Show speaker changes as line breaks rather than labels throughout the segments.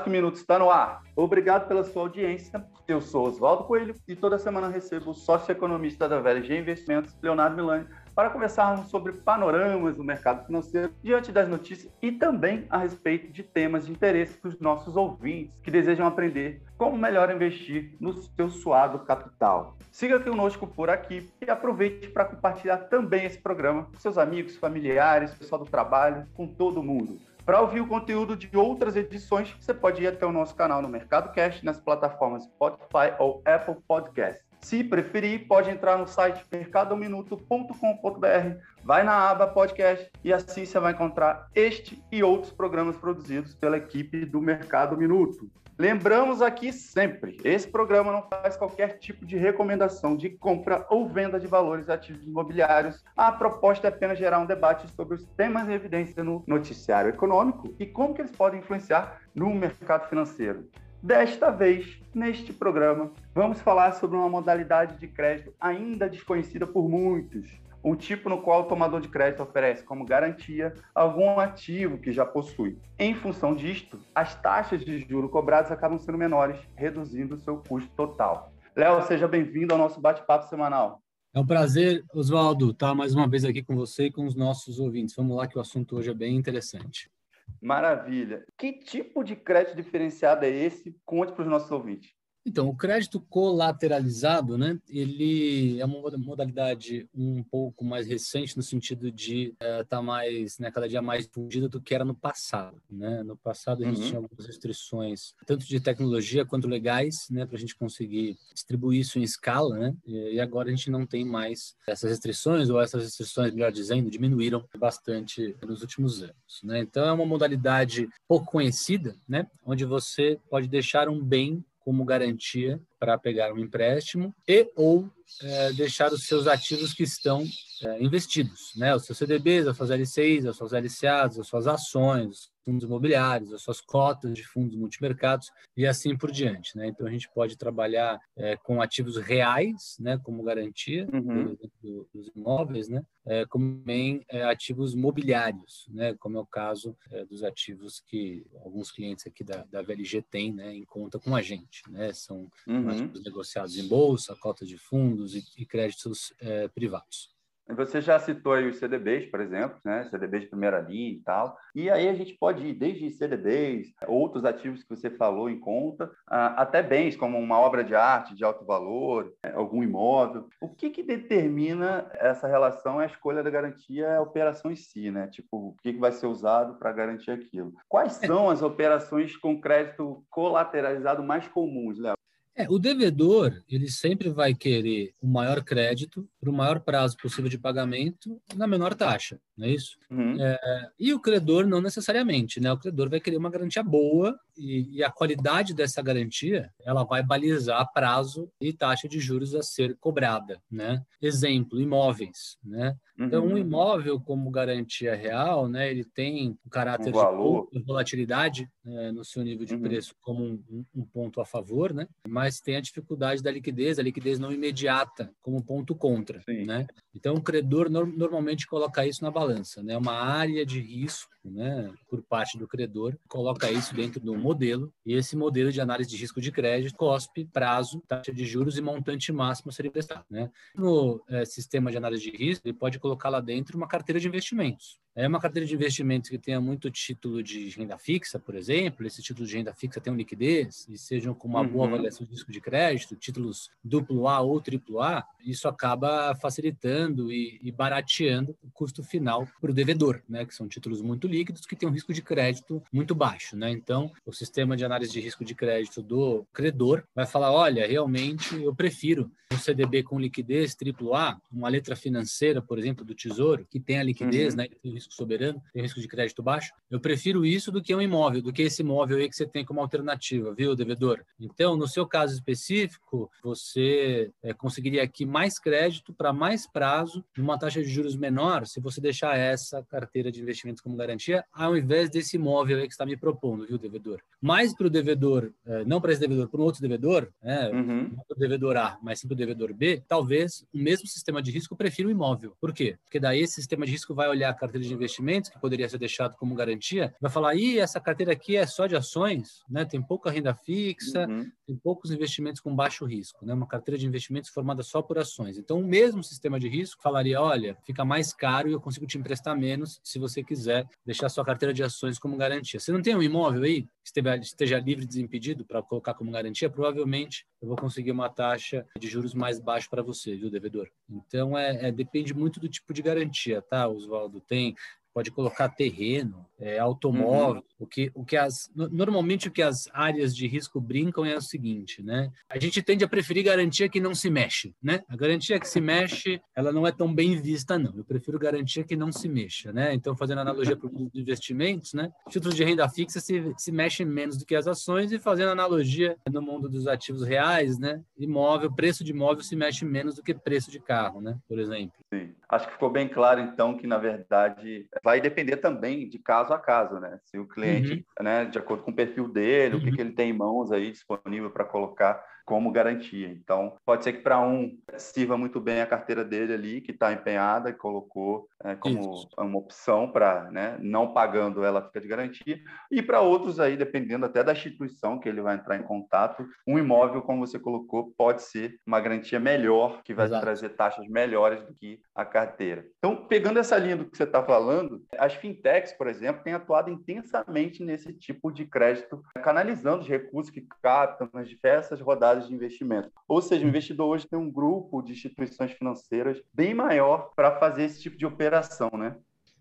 Básico Minutos está no ar. Obrigado pela sua audiência. Eu sou Oswaldo Coelho e toda semana recebo o sócio-economista da VLG Investimentos, Leonardo Milani, para conversarmos sobre panoramas do mercado financeiro diante das notícias e também a respeito de temas de interesse para os nossos ouvintes que desejam aprender como melhor investir no seu suado capital. Siga conosco por aqui e aproveite para compartilhar também esse programa com seus amigos, familiares, pessoal do trabalho, com todo mundo. Para ouvir o conteúdo de outras edições, você pode ir até o nosso canal no Mercado Cash, nas plataformas Spotify ou Apple Podcast. Se preferir, pode entrar no site mercadominuto.com.br, vai na aba podcast e assim você vai encontrar este e outros programas produzidos pela equipe do Mercado Minuto. Lembramos aqui sempre, esse programa não faz qualquer tipo de recomendação de compra ou venda de valores ativos imobiliários. A proposta é apenas gerar um debate sobre os temas em evidência no noticiário econômico e como que eles podem influenciar no mercado financeiro. Desta vez, neste programa, vamos falar sobre uma modalidade de crédito ainda desconhecida por muitos, um tipo no qual o tomador de crédito oferece como garantia algum ativo que já possui. Em função disto, as taxas de juros cobradas acabam sendo menores, reduzindo o seu custo total. Léo, seja bem-vindo ao nosso bate-papo semanal.
É um prazer, Oswaldo, estar mais uma vez aqui com você e com os nossos ouvintes. Vamos lá que o assunto hoje é bem interessante.
Maravilha. Que tipo de crédito diferenciado é esse? Conte para os nossos ouvintes.
Então, o crédito colateralizado, né, ele é uma modalidade um pouco mais recente no sentido de estar é, tá mais, né, cada dia mais difundida do que era no passado, né? No passado a gente uhum. tinha algumas restrições, tanto de tecnologia quanto legais, né, para a gente conseguir distribuir isso em escala, né? E agora a gente não tem mais essas restrições ou essas restrições, melhor dizendo, diminuíram bastante nos últimos anos, né? Então é uma modalidade pouco conhecida, né, onde você pode deixar um bem como garantia para pegar um empréstimo e ou é, deixar os seus ativos que estão é, investidos, né? Os seus CDBs, as suas LCIs, as suas LCAs, as suas ações, fundos imobiliários, as suas cotas de fundos multimercados e assim por diante, né? Então a gente pode trabalhar é, com ativos reais, né, como garantia uhum. do, dos imóveis, né? É, como também é, ativos mobiliários, né? Como é o caso é, dos ativos que alguns clientes aqui da, da VLG têm, né, em conta com a gente, né? São uhum. ativos negociados em bolsa, cotas de fundos e, e créditos é, privados.
Você já citou aí os CDBs, por exemplo, né? CDBs de primeira linha e tal. E aí a gente pode ir desde CDBs, outros ativos que você falou em conta, até bens como uma obra de arte de alto valor, né? algum imóvel. O que, que determina essa relação, a escolha da garantia, a operação em si, né? Tipo, o que, que vai ser usado para garantir aquilo? Quais é. são as operações com crédito colateralizado mais comuns, Léo?
É, o devedor, ele sempre vai querer o maior crédito para o maior prazo possível de pagamento na menor taxa, não é isso? Uhum. É, e o credor não necessariamente, né? O credor vai querer uma garantia boa e, e, a qualidade dessa garantia, ela vai balizar prazo e taxa de juros a ser cobrada, né? Exemplo, imóveis, né? Então, um uhum. imóvel como garantia real, né, ele tem um caráter um de volatilidade né, no seu nível de uhum. preço como um, um, ponto a favor, né? Mas tem a dificuldade da liquidez, a liquidez não imediata como ponto contra, Sim. né? Então, o credor no, normalmente coloca isso na balança, né? Uma área de risco, né, por parte do credor, coloca isso dentro do modelo e esse modelo de análise de risco de crédito cospe prazo, taxa de juros e montante máximo a ser emprestado, né? No é, sistema de análise de risco, ele pode colocar lá dentro uma carteira de investimentos. É uma carteira de investimentos que tenha muito título de renda fixa, por exemplo, esse título de renda fixa tenham liquidez e sejam com uma uhum. boa avaliação de risco de crédito, títulos duplo A ou triplo A, isso acaba facilitando e, e barateando o custo final para o devedor, né? Que são títulos muito líquidos que têm um risco de crédito muito baixo, né? Então, o sistema de análise de risco de crédito do credor vai falar, olha, realmente eu prefiro um CDB com liquidez triplo A, uma letra financeira, por exemplo, do Tesouro, que tem a liquidez, uhum. né? risco soberano, tem risco de crédito baixo. Eu prefiro isso do que um imóvel, do que esse imóvel aí que você tem como alternativa, viu, devedor? Então, no seu caso específico, você é, conseguiria aqui mais crédito para mais prazo, numa taxa de juros menor, se você deixar essa carteira de investimentos como garantia. Garantia, ao invés desse imóvel aí que está me propondo, viu, devedor? Mais para o devedor, é, não para esse devedor, para um outro devedor, né, uhum. não para o devedor A, mas sim para o devedor B, talvez o mesmo sistema de risco prefira o imóvel. Por quê? Porque daí esse sistema de risco vai olhar a carteira de investimentos, que poderia ser deixado como garantia, vai falar, ih, essa carteira aqui é só de ações, né, tem pouca renda fixa, uhum. tem poucos investimentos com baixo risco, né, uma carteira de investimentos formada só por ações. Então, o mesmo sistema de risco falaria, olha, fica mais caro e eu consigo te emprestar menos se você quiser deixar sua carteira de ações como garantia. Você não tem um imóvel aí esteja livre e desimpedido para colocar como garantia, provavelmente eu vou conseguir uma taxa de juros mais baixa para você, viu, devedor? Então, é, é, depende muito do tipo de garantia, tá, Oswaldo? Tem pode colocar terreno, é, automóvel, uhum. o que, o que as, normalmente o que as áreas de risco brincam é o seguinte, né? A gente tende a preferir garantia que não se mexe, né? A garantia que se mexe, ela não é tão bem vista, não. Eu prefiro garantia que não se mexa, né? Então, fazendo analogia para os investimentos, né? Títulos de renda fixa se, se mexem menos do que as ações e fazendo analogia no mundo dos ativos reais, né? Imóvel, preço de imóvel se mexe menos do que preço de carro, né? Por exemplo.
Sim. Acho que ficou bem claro, então, que, na verdade, vai depender também de caso a caso, né? Se o cliente, uhum. né, de acordo com o perfil dele, uhum. o que, uhum. que ele tem em mãos aí disponível para colocar como garantia. Então, pode ser que para um sirva muito bem a carteira dele ali, que está empenhada e colocou é, como Isso. uma opção para, né, não pagando ela fica de garantia, e para outros aí, dependendo até da instituição que ele vai entrar em contato, um imóvel, como você colocou, pode ser uma garantia melhor, que vai Exato. trazer taxas melhores do que a carteira. Então, pegando essa linha do que você está falando, as fintechs, por exemplo, têm atuado intensamente nesse tipo de crédito, canalizando os recursos que captam nas diversas rodadas de investimento. Ou seja, o investidor hoje tem um grupo de instituições financeiras bem maior para fazer esse tipo de operação, né?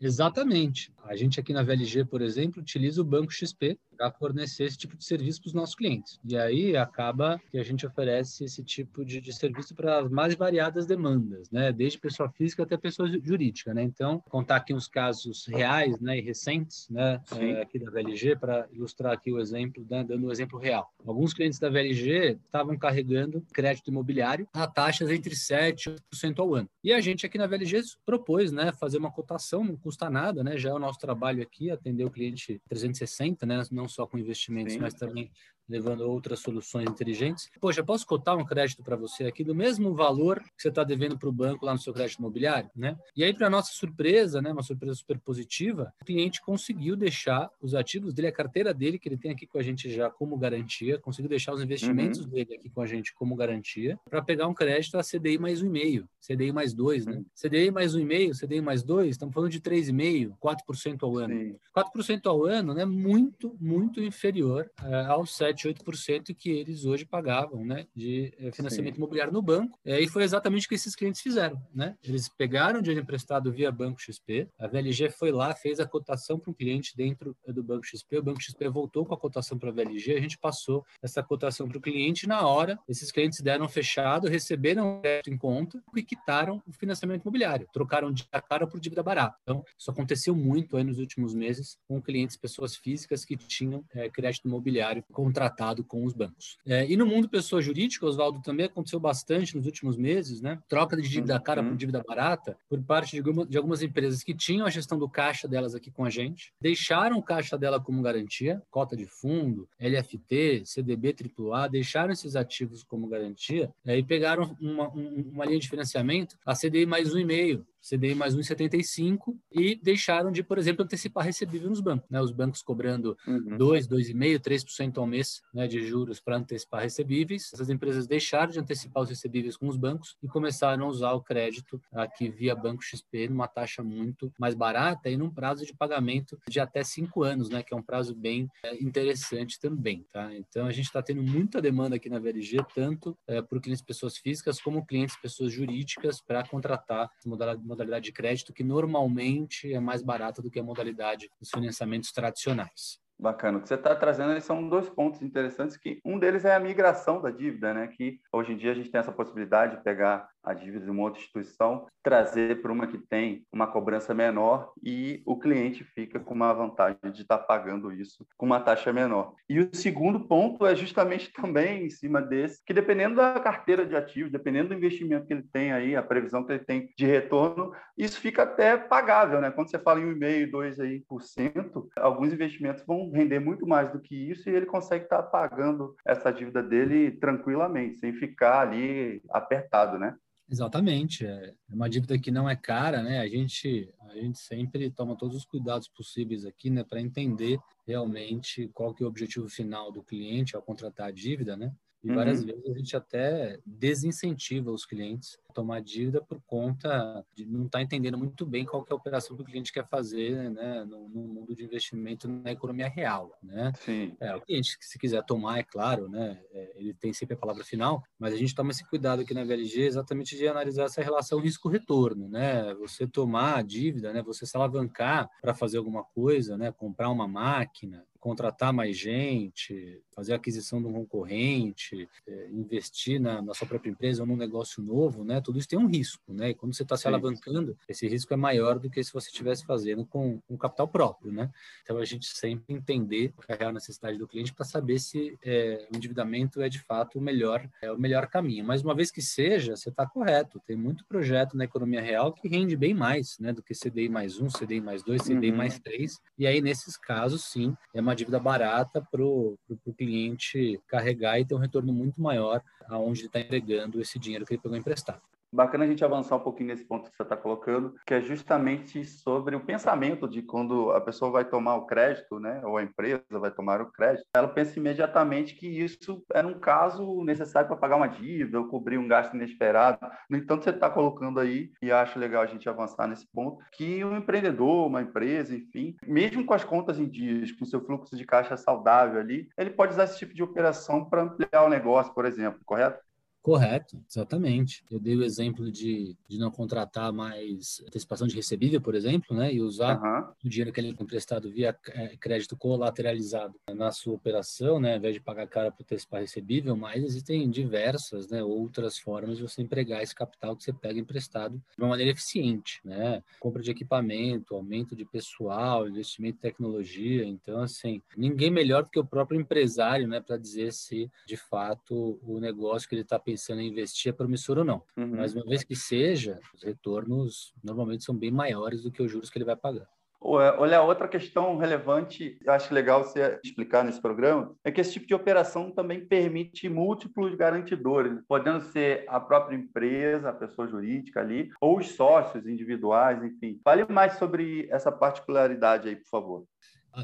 Exatamente. A gente aqui na VLG, por exemplo, utiliza o Banco XP para fornecer esse tipo de serviço para os nossos clientes. E aí acaba que a gente oferece esse tipo de, de serviço para as mais variadas demandas, né? Desde pessoa física até pessoa jurídica, né? Então, contar aqui uns casos reais, né, e recentes, né, é, aqui da VLG para ilustrar aqui o exemplo, né, dando um exemplo real. Alguns clientes da VLG estavam carregando crédito imobiliário a taxas entre 7 e 8% ao ano. E a gente aqui na VLG propôs, né, fazer uma cotação, não custa nada, né? Já é o nosso trabalho aqui atender o cliente 360, né? Não só com investimentos, Sim. mas também levando outras soluções inteligentes. Poxa, posso cotar um crédito para você aqui do mesmo valor que você está devendo para o banco lá no seu crédito imobiliário, né? E aí, para nossa surpresa, né, uma surpresa super positiva, o cliente conseguiu deixar os ativos dele, a carteira dele, que ele tem aqui com a gente já como garantia, conseguiu deixar os investimentos uhum. dele aqui com a gente como garantia, para pegar um crédito a CDI mais um e meio, CDI mais dois, né? Uhum. CDI mais um e meio, CDI mais dois, estamos falando de três e meio, 4% ao ano. Sim. 4% ao ano, né? Muito, muito inferior uh, aos 7 7, 8% que eles hoje pagavam né, de eh, financiamento Sim. imobiliário no banco. E foi exatamente o que esses clientes fizeram. Né? Eles pegaram dinheiro emprestado via Banco XP, a VLG foi lá, fez a cotação para um cliente dentro eh, do Banco XP, o Banco XP voltou com a cotação para a VLG, a gente passou essa cotação para o cliente na hora, esses clientes deram fechado, receberam o crédito em conta e quitaram o financiamento imobiliário, trocaram dívida cara por dívida barata. Então, isso aconteceu muito aí nos últimos meses com clientes, pessoas físicas que tinham é, crédito imobiliário contratado tratado com os bancos. É, e no mundo pessoa jurídica, Oswaldo, também aconteceu bastante nos últimos meses, né? Troca de dívida uhum. cara por dívida barata por parte de, alguma, de algumas empresas que tinham a gestão do caixa delas aqui com a gente, deixaram o caixa dela como garantia, cota de fundo, LFT, CDB AAA, deixaram esses ativos como garantia é, e pegaram uma, uma linha de financiamento, a CDI mais um e meio, CDI mais 1,75 e deixaram de, por exemplo, antecipar recebível nos bancos. Né? Os bancos cobrando uhum. 2, 2,5%, 3% ao mês né, de juros para antecipar recebíveis. Essas empresas deixaram de antecipar os recebíveis com os bancos e começaram a usar o crédito aqui via Banco XP numa taxa muito mais barata e num prazo de pagamento de até cinco anos, né, que é um prazo bem é, interessante também. Tá? Então, a gente está tendo muita demanda aqui na VLG, tanto é, por clientes pessoas físicas como clientes pessoas jurídicas para contratar modalidade modalidade de crédito que normalmente é mais barata do que a modalidade dos financiamentos tradicionais.
Bacana. O que você está trazendo são dois pontos interessantes, que um deles é a migração da dívida, né? Que hoje em dia a gente tem essa possibilidade de pegar a dívida de uma outra instituição, trazer para uma que tem uma cobrança menor e o cliente fica com uma vantagem de estar pagando isso com uma taxa menor. E o segundo ponto é justamente também em cima desse, que dependendo da carteira de ativos, dependendo do investimento que ele tem aí, a previsão que ele tem de retorno, isso fica até pagável, né? Quando você fala em 1,5%, 2% aí por cento, alguns investimentos vão render muito mais do que isso e ele consegue estar pagando essa dívida dele tranquilamente, sem ficar ali apertado, né?
Exatamente. É uma dívida que não é cara, né? A gente, a gente sempre toma todos os cuidados possíveis aqui, né, para entender realmente qual que é o objetivo final do cliente ao contratar a dívida, né? E várias uhum. vezes a gente até desincentiva os clientes a tomar dívida por conta de não estar tá entendendo muito bem qual é a operação que o cliente quer fazer né, no, no mundo de investimento na economia real. Né?
Sim.
É, o cliente, se quiser tomar, é claro, né, é, ele tem sempre a palavra final, mas a gente toma esse cuidado aqui na VLG exatamente de analisar essa relação risco-retorno. Né? Você tomar a dívida, né, você se alavancar para fazer alguma coisa, né, comprar uma máquina, contratar mais gente, fazer aquisição de um concorrente, é, investir na, na, sua própria empresa ou num negócio novo, né? Tudo isso tem um risco, né? E quando você está se alavancando, esse risco é maior do que se você estivesse fazendo com um capital próprio, né? Então a gente sempre entender a real necessidade do cliente para saber se é, o endividamento é de fato o melhor, é o melhor caminho. Mas uma vez que seja, você está correto. Tem muito projeto na economia real que rende bem mais, né? Do que CDI mais um, CDI mais dois, CDI uhum. mais três. E aí nesses casos, sim, é uma dívida barata para o cliente carregar e ter um retorno muito maior aonde ele está entregando esse dinheiro que ele pegou emprestado.
Bacana a gente avançar um pouquinho nesse ponto que você está colocando, que é justamente sobre o pensamento de quando a pessoa vai tomar o crédito, né, ou a empresa vai tomar o crédito, ela pensa imediatamente que isso era um caso necessário para pagar uma dívida ou cobrir um gasto inesperado. No entanto, você está colocando aí, e acho legal a gente avançar nesse ponto, que um empreendedor, uma empresa, enfim, mesmo com as contas em dias, com seu fluxo de caixa saudável ali, ele pode usar esse tipo de operação para ampliar o negócio, por exemplo, correto?
Correto, exatamente. Eu dei o exemplo de, de não contratar mais antecipação de recebível, por exemplo, né, e usar uhum. o dinheiro que ele tem emprestado via é, crédito colateralizado na sua operação, né, ao invés de pagar cara para antecipar recebível, mas existem diversas né, outras formas de você empregar esse capital que você pega emprestado de uma maneira eficiente, né? Compra de equipamento, aumento de pessoal, investimento em tecnologia. Então, assim, ninguém melhor do que o próprio empresário, né, para dizer se de fato o negócio que ele está pensando em investir é promissor ou não. Uhum. Mas uma vez que seja, os retornos normalmente são bem maiores do que os juros que ele vai pagar.
Olha, outra questão relevante, eu acho legal você explicar nesse programa, é que esse tipo de operação também permite múltiplos garantidores, podendo ser a própria empresa, a pessoa jurídica ali, ou os sócios individuais, enfim. Fale mais sobre essa particularidade aí, por favor.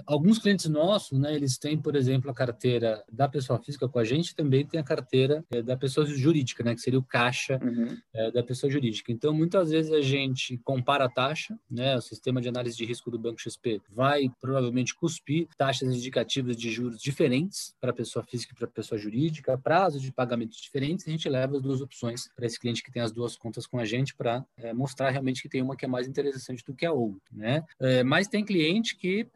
Alguns clientes nossos, né, eles têm, por exemplo, a carteira da pessoa física com a gente, também tem a carteira é, da pessoa jurídica, né, que seria o caixa uhum. é, da pessoa jurídica. Então, muitas vezes a gente compara a taxa, né, o sistema de análise de risco do Banco XP vai provavelmente cuspir taxas indicativas de juros diferentes para a pessoa física e para a pessoa jurídica, prazos de pagamento diferentes, a gente leva as duas opções para esse cliente que tem as duas contas com a gente para é, mostrar realmente que tem uma que é mais interessante do que a outra, né? mas tem cliente que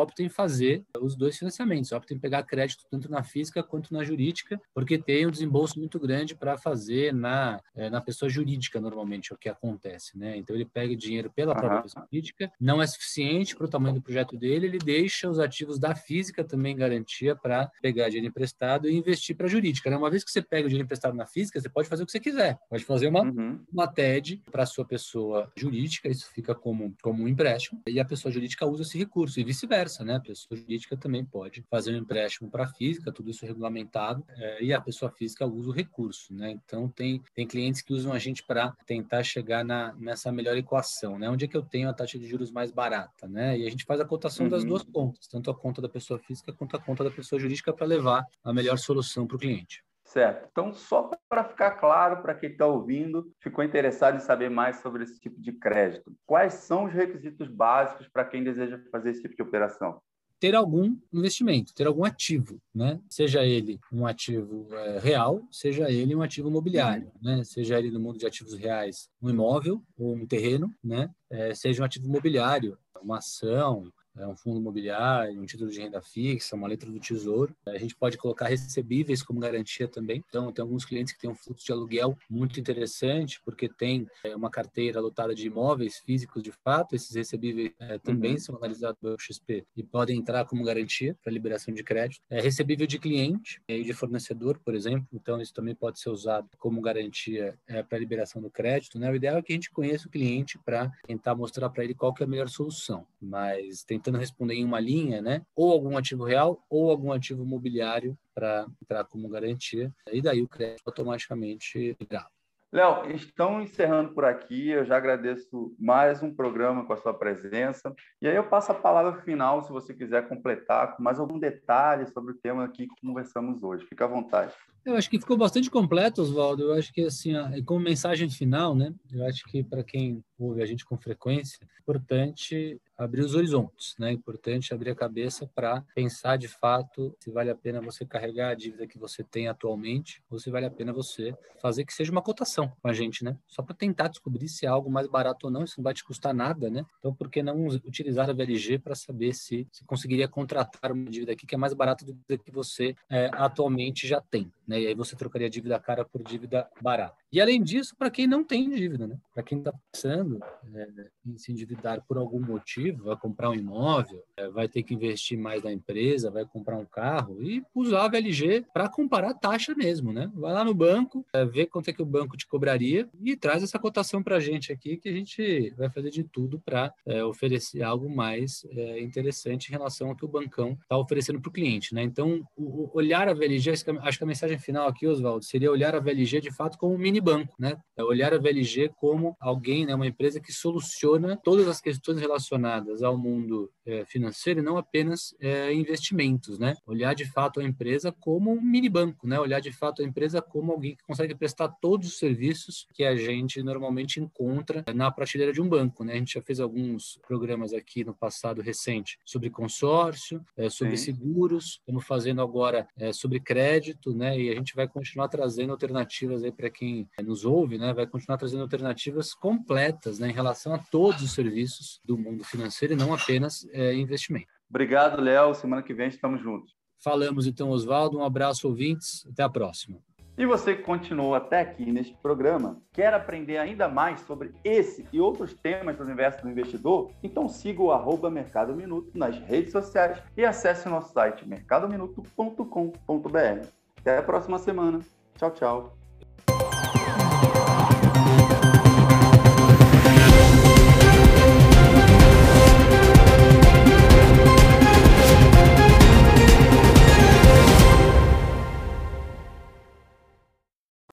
opta em fazer os dois financiamentos, opta em pegar crédito tanto na física quanto na jurídica, porque tem um desembolso muito grande para fazer na, é, na pessoa jurídica, normalmente, é o que acontece. Né? Então, ele pega dinheiro pela própria uhum. pessoa jurídica, não é suficiente para o tamanho do projeto dele, ele deixa os ativos da física também garantia para pegar dinheiro emprestado e investir para a jurídica. Né? Uma vez que você pega o dinheiro emprestado na física, você pode fazer o que você quiser. Pode fazer uma, uhum. uma TED para a sua pessoa jurídica, isso fica como, como um empréstimo, e a pessoa jurídica usa esse recurso, e vice-versa vice-versa, né? A pessoa jurídica também pode fazer um empréstimo para a física, tudo isso regulamentado, é, e a pessoa física usa o recurso, né? Então, tem, tem clientes que usam a gente para tentar chegar na, nessa melhor equação, né? Onde é que eu tenho a taxa de juros mais barata, né? E a gente faz a cotação uhum. das duas contas, tanto a conta da pessoa física quanto a conta da pessoa jurídica para levar a melhor solução para o cliente.
Certo. Então, só para ficar claro para quem está ouvindo, ficou interessado em saber mais sobre esse tipo de crédito. Quais são os requisitos básicos para quem deseja fazer esse tipo de operação?
ter algum investimento, ter algum ativo, né? Seja ele um ativo é, real, seja ele um ativo imobiliário, né? Seja ele no mundo de ativos reais um imóvel ou um terreno, né? É, seja um ativo imobiliário, uma ação, um fundo imobiliário, um título de renda fixa, uma letra do tesouro. A gente pode colocar recebíveis como garantia também. Então, tem alguns clientes que têm um fluxo de aluguel muito interessante, porque tem é, uma carteira lotada de imóveis físicos de fato. Esses recebíveis é, também uhum. são analisados pelo XP e podem entrar como garantia para liberação de crédito. É recebível de cliente e de fornecedor, por exemplo. Então, isso também pode ser usado como garantia é, para liberação do crédito. Né? O ideal é que a gente conheça o cliente para tentar mostrar para ele qual que é a melhor solução. Mas tentando responder em uma linha, né? ou algum ativo real ou algum ativo imobiliário para entrar como garantia. E daí o crédito automaticamente grava.
Léo, estão encerrando por aqui. Eu já agradeço mais um programa com a sua presença. E aí eu passo a palavra final, se você quiser completar com mais algum detalhe sobre o tema aqui que conversamos hoje. Fique à vontade.
Eu acho que ficou bastante completo, Oswaldo. Eu acho que, assim, como mensagem final, né? Eu acho que para quem ouve a gente com frequência, é importante abrir os horizontes, né? É importante abrir a cabeça para pensar de fato se vale a pena você carregar a dívida que você tem atualmente ou se vale a pena você fazer que seja uma cotação com a gente, né? Só para tentar descobrir se é algo mais barato ou não, isso não vai te custar nada, né? Então, por que não utilizar a VLG para saber se, se conseguiria contratar uma dívida aqui que é mais barata do que você é, atualmente já tem, né? E aí você trocaria dívida cara por dívida barata. E além disso, para quem não tem dívida, né? Para quem está pensando é, em se endividar por algum motivo, vai comprar um imóvel, é, vai ter que investir mais na empresa, vai comprar um carro e usar a VLG para comparar taxa mesmo, né? Vai lá no banco, é, vê quanto é que o banco te cobraria e traz essa cotação para a gente aqui que a gente vai fazer de tudo para é, oferecer algo mais é, interessante em relação ao que o bancão está oferecendo para o cliente, né? Então, o, olhar a VLG, acho que a mensagem final aqui, Oswaldo, seria olhar a VLG de fato como um mini banco, né? É olhar a VLG como alguém, né, uma empresa que soluciona todas as questões relacionadas ao mundo é, financeiro e não apenas é, investimentos, né? Olhar de fato a empresa como um mini banco, né? Olhar de fato a empresa como alguém que consegue prestar todos os serviços que a gente normalmente encontra na prateleira de um banco, né? A gente já fez alguns programas aqui no passado recente sobre consórcio, é, sobre Sim. seguros, estamos fazendo agora é, sobre crédito, né? E a gente vai continuar trazendo alternativas aí para quem nos ouve, né, vai continuar trazendo alternativas completas né, em relação a todos os serviços do mundo financeiro e não apenas é, investimento.
Obrigado, Léo. Semana que vem estamos juntos.
Falamos então, Oswaldo. Um abraço, ouvintes. Até a próxima.
E você que continuou até aqui neste programa, quer aprender ainda mais sobre esse e outros temas do universo do investidor? Então siga o arroba Mercado Minuto nas redes sociais e acesse o nosso site mercadominuto.com.br. Até a próxima semana. Tchau, tchau.